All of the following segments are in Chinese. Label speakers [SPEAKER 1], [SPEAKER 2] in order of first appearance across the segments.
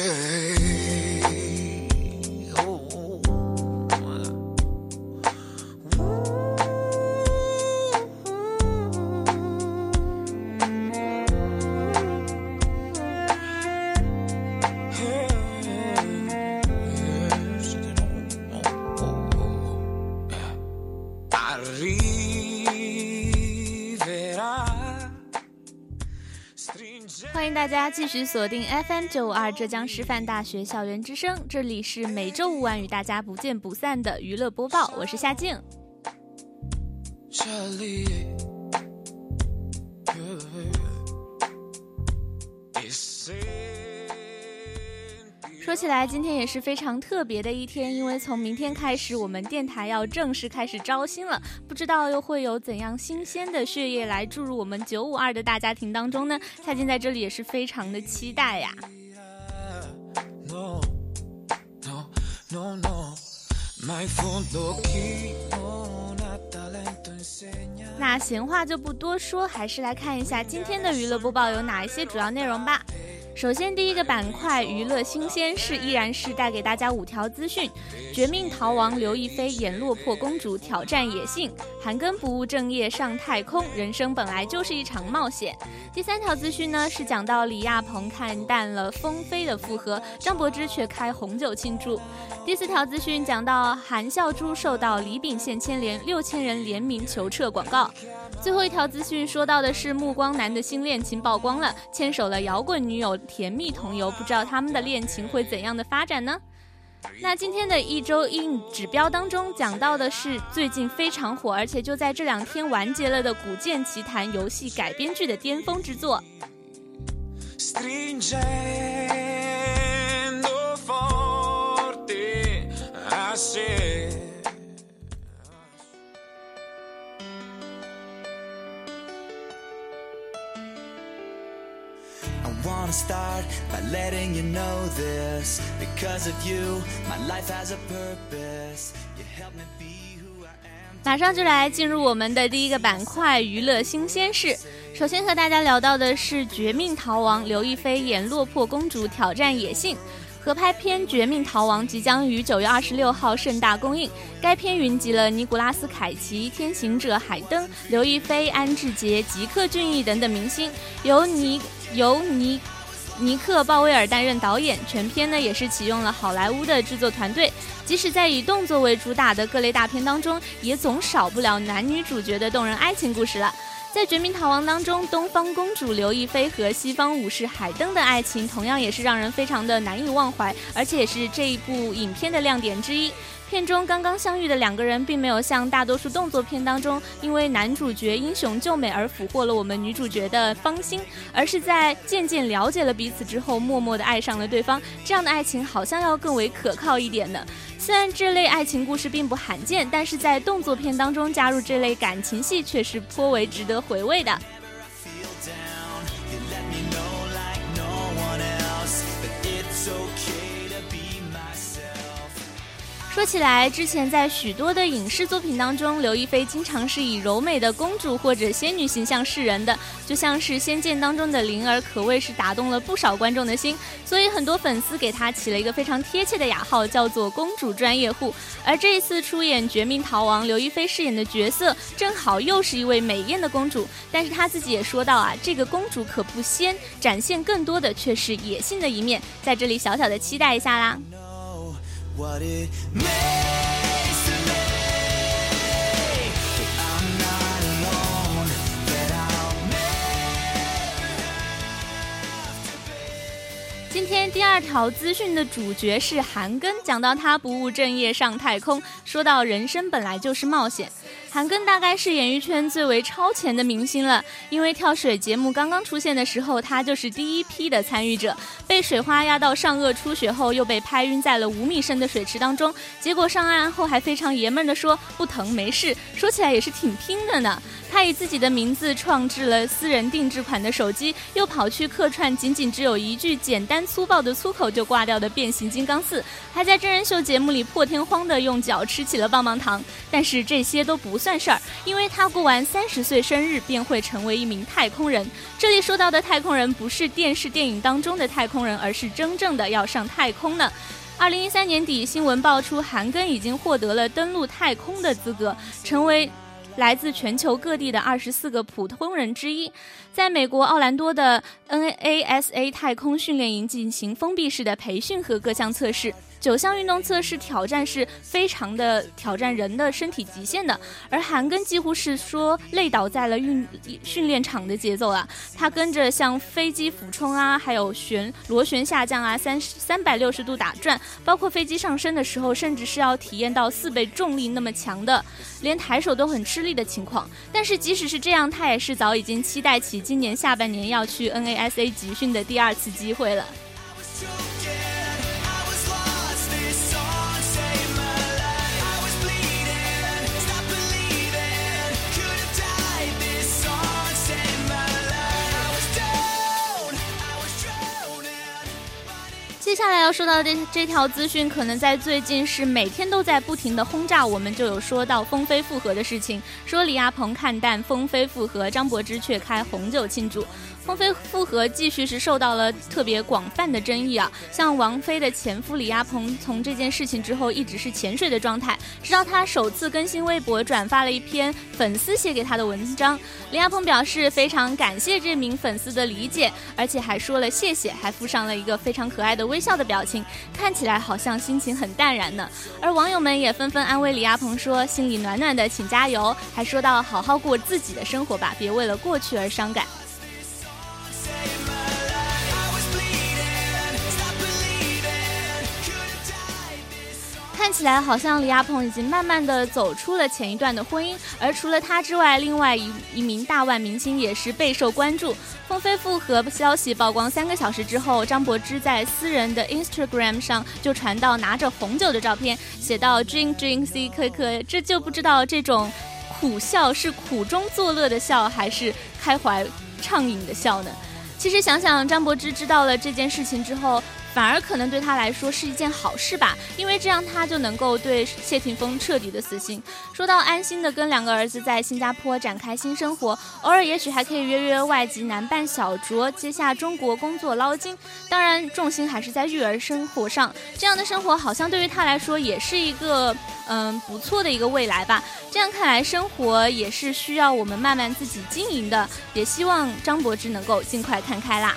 [SPEAKER 1] Hey. 继续锁定 FM 九五二浙江师范大学校园之声，这里是每周五晚与大家不见不散的娱乐播报，我是夏静。这里说起来，今天也是非常特别的一天，因为从明天开始，我们电台要正式开始招新了。不知道又会有怎样新鲜的血液来注入我们九五二的大家庭当中呢？蔡静在这里也是非常的期待呀。那闲话就不多说，还是来看一下今天的娱乐播报有哪一些主要内容吧。首先，第一个板块娱乐新鲜事依然是带给大家五条资讯：绝命逃亡刘亦菲演落魄公主挑战野性，韩庚不务正业上太空，人生本来就是一场冒险。第三条资讯呢是讲到李亚鹏看淡了风飞的复合，张柏芝却开红酒庆祝。第四条资讯讲到韩孝珠受到李秉宪牵连，六千人联名求撤广告。最后一条资讯说到的是暮光男的新恋情曝光了，牵手了摇滚女友，甜蜜同游，不知道他们的恋情会怎样的发展呢？那今天的一周硬指标当中讲到的是最近非常火，而且就在这两天完结了的《古剑奇谭》游戏改编剧的巅峰之作。马上就来进入我们的第一个板块——娱乐新鲜事。首先和大家聊到的是《绝命逃亡》，刘亦菲演落魄公主挑战野性。合拍片《绝命逃亡》即将于九月二十六号盛大公映。该片云集了尼古拉斯凯奇、天行者海登、刘亦菲、安志杰、吉克隽逸等等明星，由尼由尼尼克鲍威尔担任导演。全片呢也是启用了好莱坞的制作团队。即使在以动作为主打的各类大片当中，也总少不了男女主角的动人爱情故事了。在《绝命逃亡》当中，东方公主刘亦菲和西方武士海登的爱情，同样也是让人非常的难以忘怀，而且也是这一部影片的亮点之一。片中刚刚相遇的两个人，并没有像大多数动作片当中，因为男主角英雄救美而俘获了我们女主角的芳心，而是在渐渐了解了彼此之后，默默的爱上了对方。这样的爱情好像要更为可靠一点呢。虽然这类爱情故事并不罕见，但是在动作片当中加入这类感情戏，却是颇为值得回味的。说起来，之前在许多的影视作品当中，刘亦菲经常是以柔美的公主或者仙女形象示人的，就像是《仙剑》当中的灵儿，可谓是打动了不少观众的心。所以很多粉丝给她起了一个非常贴切的雅号，叫做“公主专业户”。而这一次出演《绝命逃亡》，刘亦菲饰演的角色正好又是一位美艳的公主。但是她自己也说到啊，这个公主可不仙，展现更多的却是野性的一面。在这里小小的期待一下啦。What is me？今天第二条资讯的主角是韩庚，讲到他不务正业上太空，说到人生本来就是冒险。韩庚大概是演艺圈最为超前的明星了，因为跳水节目刚刚出现的时候，他就是第一批的参与者。被水花压到上颚出血后，又被拍晕在了五米深的水池当中，结果上岸后还非常爷们的说不疼没事，说起来也是挺拼的呢。他以自己的名字创制了私人定制款的手机，又跑去客串仅仅只有一句简单粗暴的粗口就挂掉的《变形金刚四》，还在真人秀节目里破天荒的用脚吃起了棒棒糖。但是这些都不算事儿，因为他过完三十岁生日便会成为一名太空人。这里说到的太空人不是电视电影当中的太空人，而是真正的要上太空呢。二零一三年底，新闻爆出韩庚已经获得了登陆太空的资格，成为。来自全球各地的二十四个普通人之一，在美国奥兰多的 NASA 太空训练营进行封闭式的培训和各项测试。九项运动测试挑战是非常的挑战人的身体极限的，而韩庚几乎是说累倒在了运训练场的节奏啊！他跟着像飞机俯冲啊，还有旋螺旋下降啊，三三百六十度打转，包括飞机上升的时候，甚至是要体验到四倍重力那么强的，连抬手都很吃力的情况。但是即使是这样，他也是早已经期待起今年下半年要去 NASA 集训的第二次机会了。下来说到这这条资讯，可能在最近是每天都在不停的轰炸。我们就有说到风飞复合的事情，说李亚鹏看淡风飞复合，张柏芝却开红酒庆祝。风飞复合继续是受到了特别广泛的争议啊，像王菲的前夫李亚鹏，从这件事情之后一直是潜水的状态，直到他首次更新微博，转发了一篇粉丝写给他的文章。李亚鹏表示非常感谢这名粉丝的理解，而且还说了谢谢，还附上了一个非常可爱的微笑的表表情，看起来好像心情很淡然呢。而网友们也纷纷安慰李亚鹏说心里暖暖的，请加油，还说到好好过自己的生活吧，别为了过去而伤感。看起来好像李亚鹏已经慢慢的走出了前一段的婚姻，而除了他之外，另外一一名大腕明星也是备受关注。风飞复合消息曝光三个小时之后，张柏芝在私人的 Instagram 上就传到拿着红酒的照片，写到 Drink Drink C 可可，这就不知道这种苦笑是苦中作乐的笑，还是开怀畅饮的笑呢？其实想想，张柏芝知道了这件事情之后。反而可能对他来说是一件好事吧，因为这样他就能够对谢霆锋彻底的死心，说到安心的跟两个儿子在新加坡展开新生活，偶尔也许还可以约约外籍男伴小酌，接下中国工作捞金。当然重心还是在育儿生活上，这样的生活好像对于他来说也是一个嗯不错的一个未来吧。这样看来，生活也是需要我们慢慢自己经营的，也希望张柏芝能够尽快看开啦。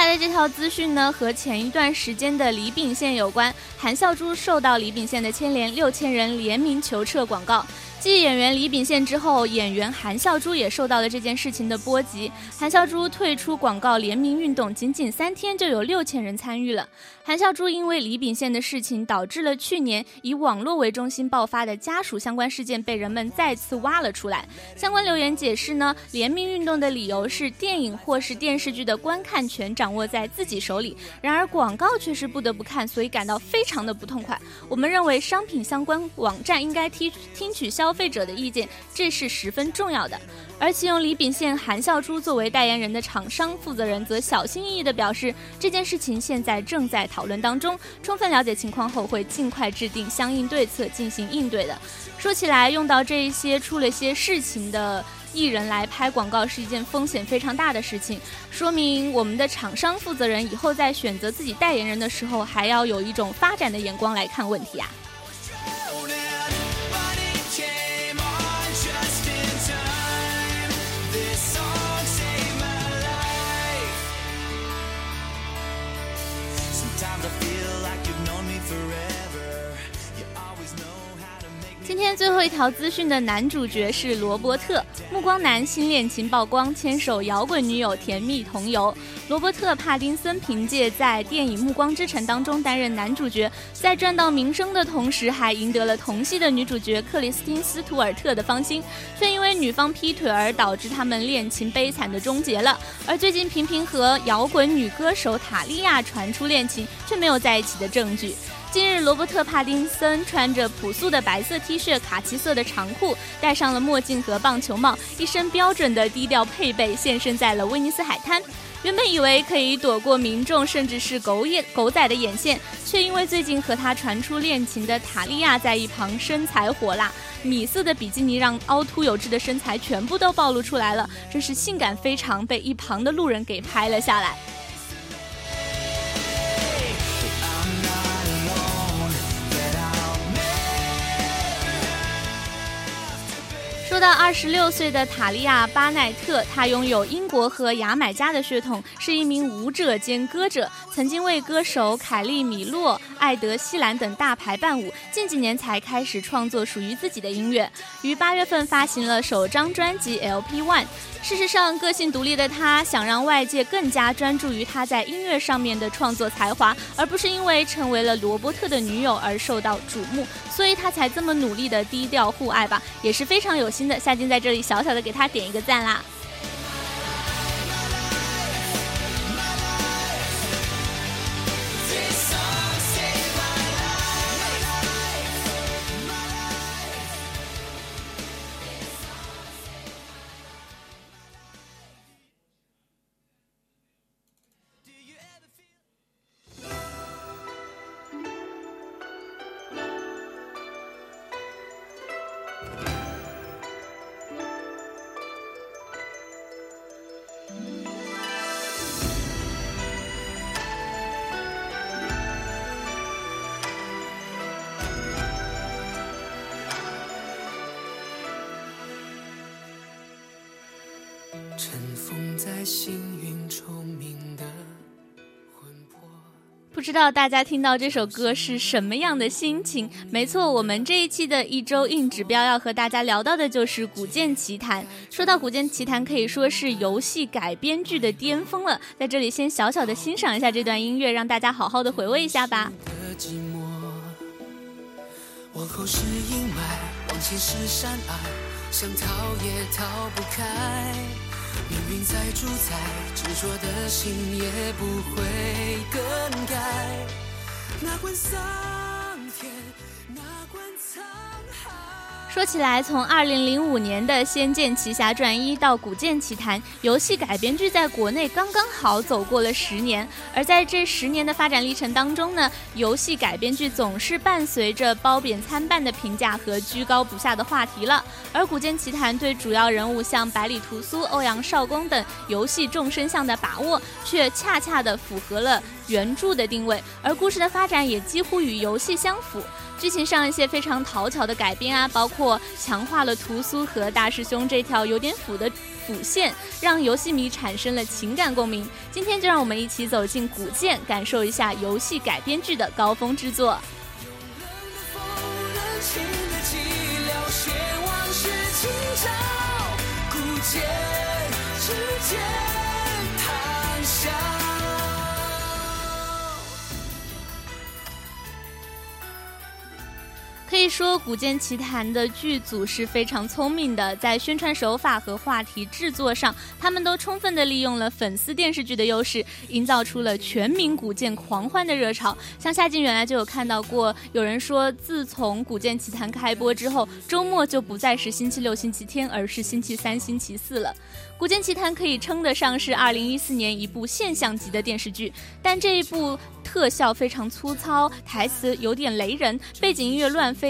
[SPEAKER 1] 来的这条资讯呢，和前一段时间的李秉宪有关。韩孝珠受到李秉宪的牵连，六千人联名求撤广告。继演员李秉宪之后，演员韩孝珠也受到了这件事情的波及。韩孝珠退出广告联名运动，仅仅三天就有六千人参与了。韩孝珠因为李秉宪的事情，导致了去年以网络为中心爆发的家属相关事件被人们再次挖了出来。相关留言解释呢，联名运动的理由是电影或是电视剧的观看权掌握在自己手里，然而广告却是不得不看，所以感到非常的不痛快。我们认为商品相关网站应该听听取消。消费者的意见，这是十分重要的。而启用李秉宪、韩孝珠作为代言人的厂商负责人则小心翼翼地表示，这件事情现在正在讨论当中，充分了解情况后会尽快制定相应对策进行应对的。说起来，用到这一些出了些事情的艺人来拍广告是一件风险非常大的事情，说明我们的厂商负责人以后在选择自己代言人的时候，还要有一种发展的眼光来看问题啊。今天最后一条资讯的男主角是罗伯特，暮光男新恋情曝光，牵手摇滚女友甜蜜同游。罗伯特·帕丁森凭借在电影《暮光之城》当中担任男主角，在赚到名声的同时，还赢得了同系的女主角克里斯汀·斯图尔特的芳心，却因为女方劈腿而导致他们恋情悲惨的终结了。而最近频频和摇滚女歌手塔利亚传出恋情，却没有在一起的证据。近日，罗伯特·帕丁森穿着朴素的白色 T 恤、卡其色的长裤，戴上了墨镜和棒球帽，一身标准的低调配备，现身在了威尼斯海滩。原本以为可以躲过民众甚至是狗眼狗仔的眼线，却因为最近和他传出恋情的塔利亚在一旁身材火辣，米色的比基尼让凹凸有致的身材全部都暴露出来了，真是性感非常，被一旁的路人给拍了下来。到二十六岁的塔利亚·巴奈特，她拥有英国和牙买加的血统，是一名舞者兼歌者，曾经为歌手凯利·米洛、艾德·希兰等大牌伴舞。近几年才开始创作属于自己的音乐，于八月份发行了首张专辑《LP One》。事实上，个性独立的他想让外界更加专注于他在音乐上面的创作才华，而不是因为成为了罗伯特的女友而受到瞩目，所以他才这么努力的低调互爱吧，也是非常有心夏金在这里小小的给他点一个赞啦。不知道大家听到这首歌是什么样的心情？没错，我们这一期的一周硬指标要和大家聊到的就是《古剑奇谭》。说到《古剑奇谭》，可以说是游戏改编剧的巅峰了。在这里，先小小的欣赏一下这段音乐，让大家好好的回味一下吧。往后是阴霾，往前是山隘，想逃也逃不开。命运在主宰，执着的心也不会更改。哪管桑田，哪管沧海。说起来，从二零零五年的《仙剑奇侠传一》到《古剑奇谭》，游戏改编剧在国内刚刚好走过了十年。而在这十年的发展历程当中呢，游戏改编剧总是伴随着褒贬参半的评价和居高不下的话题了。而《古剑奇谭》对主要人物像百里屠苏、欧阳少恭等游戏众生相的把握，却恰恰的符合了原著的定位，而故事的发展也几乎与游戏相符。剧情上一些非常讨巧的改编啊，包括强化了屠苏和大师兄这条有点腐的辅线，让游戏迷产生了情感共鸣。今天就让我们一起走进古剑，感受一下游戏改编剧的高峰之作。可可以说，《古剑奇谭》的剧组是非常聪明的，在宣传手法和话题制作上，他们都充分的利用了粉丝电视剧的优势，营造出了全民古剑狂欢的热潮。像夏静原来就有看到过，有人说，自从《古剑奇谭》开播之后，周末就不再是星期六、星期天，而是星期三、星期四了。《古剑奇谭》可以称得上是二零一四年一部现象级的电视剧，但这一部特效非常粗糙，台词有点雷人，背景音乐乱飞，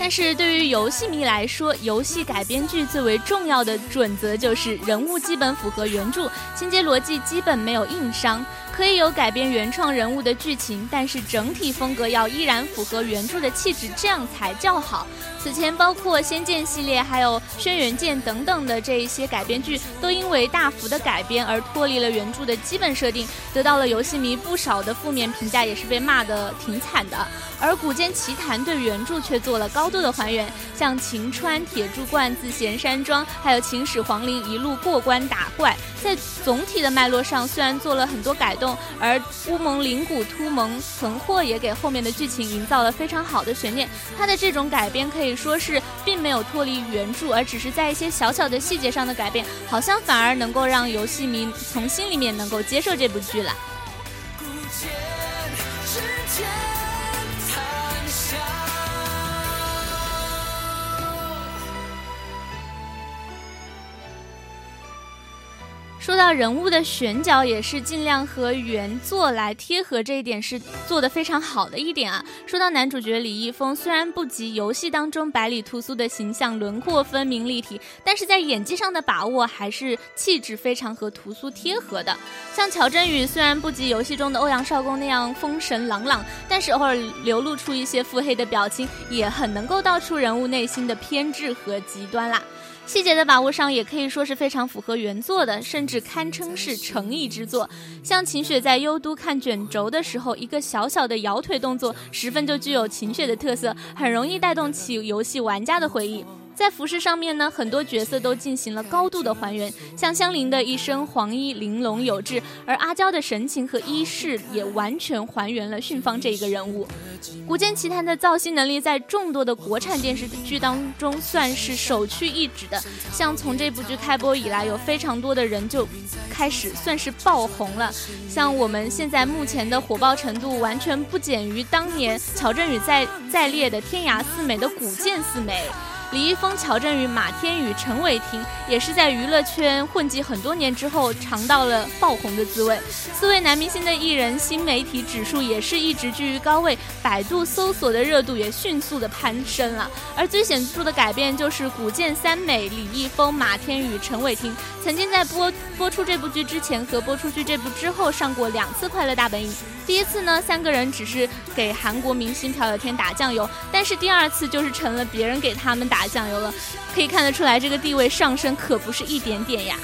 [SPEAKER 1] 但是对于游戏迷来说，游戏改编剧最为重要的准则就是人物基本符合原著，情节逻辑基本没有硬伤。可以有改编原创人物的剧情，但是整体风格要依然符合原著的气质，这样才叫好。此前包括《仙剑》系列，还有《轩辕剑》等等的这一些改编剧，都因为大幅的改编而脱离了原著的基本设定，得到了游戏迷不少的负面评价，也是被骂得挺惨的。而《古剑奇谭》对原著却做了高度的还原，像秦川铁柱观自闲山庄，还有秦始皇陵一路过关打怪，在总体的脉络上虽然做了很多改动，而乌蒙灵谷突蒙存货也给后面的剧情营造了非常好的悬念。它的这种改编可以。可以说是并没有脱离原著，而只是在一些小小的细节上的改变，好像反而能够让游戏迷从心里面能够接受这部剧了。说到人物的选角，也是尽量和原作来贴合，这一点是做的非常好的一点啊。说到男主角李易峰，虽然不及游戏当中百里屠苏的形象轮廓分明立体，但是在演技上的把握还是气质非常和屠苏贴合的。像乔振宇，虽然不及游戏中的欧阳少恭那样风神朗朗，但是偶尔流露出一些腹黑的表情，也很能够道出人物内心的偏执和极端啦。细节的把握上也可以说是非常符合原作的，甚至堪称是诚意之作。像秦雪在幽都看卷轴的时候，一个小小的摇腿动作，十分就具有秦雪的特色，很容易带动起游戏玩家的回忆。在服饰上面呢，很多角色都进行了高度的还原，像香菱的一身黄衣玲珑有致，而阿娇的神情和衣饰也完全还原了驯芳这一个人物。《古剑奇谭》的造星能力在众多的国产电视剧当中算是首屈一指的，像从这部剧开播以来，有非常多的人就开始算是爆红了，像我们现在目前的火爆程度完全不减于当年乔振宇在在列的天涯四美的古剑四美。李易峰、乔振宇、马天宇、陈伟霆也是在娱乐圈混迹很多年之后尝到了爆红的滋味。四位男明星的艺人新媒体指数也是一直居于高位，百度搜索的热度也迅速的攀升了。而最显著的改变就是古剑三美李易峰、马天宇、陈伟霆曾经在播播出这部剧之前和播出剧这部之后上过两次《快乐大本营》。第一次呢，三个人只是给韩国明星朴有天打酱油，但是第二次就是成了别人给他们打打酱油了，可以看得出来，这个地位上升可不是一点点呀。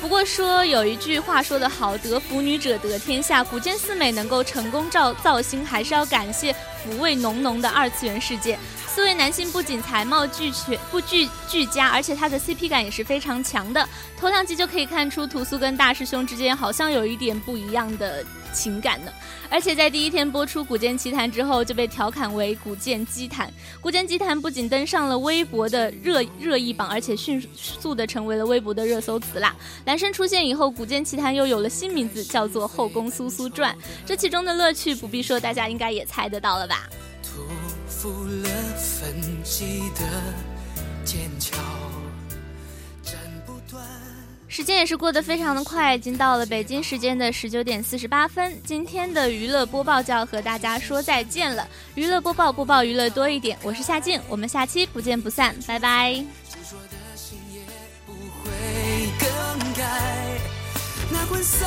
[SPEAKER 1] 不过说有一句话说得好，得福女者得天下。古剑四美能够成功造造星，还是要感谢福味浓浓的二次元世界。四位男性不仅才貌俱全、不俱俱佳，而且他的 CP 感也是非常强的。头两集就可以看出屠苏跟大师兄之间好像有一点不一样的情感呢。而且在第一天播出《古剑奇谭》之后，就被调侃为“古剑奇谭”。《古剑奇谭》不仅登上了微博的热热议榜，而且迅速的成为了微博的热搜词啦。男生出现以后，《古剑奇谭》又有了新名字，叫做《后宫苏苏传》。这其中的乐趣不必说，大家应该也猜得到了吧？迹的剑桥，时间也是过得非常的快，已经到了北京时间的十九点四十八分。今天的娱乐播报就要和大家说再见了。娱乐播报，播报娱乐多一点，我是夏静，我们下期不见不散，拜拜。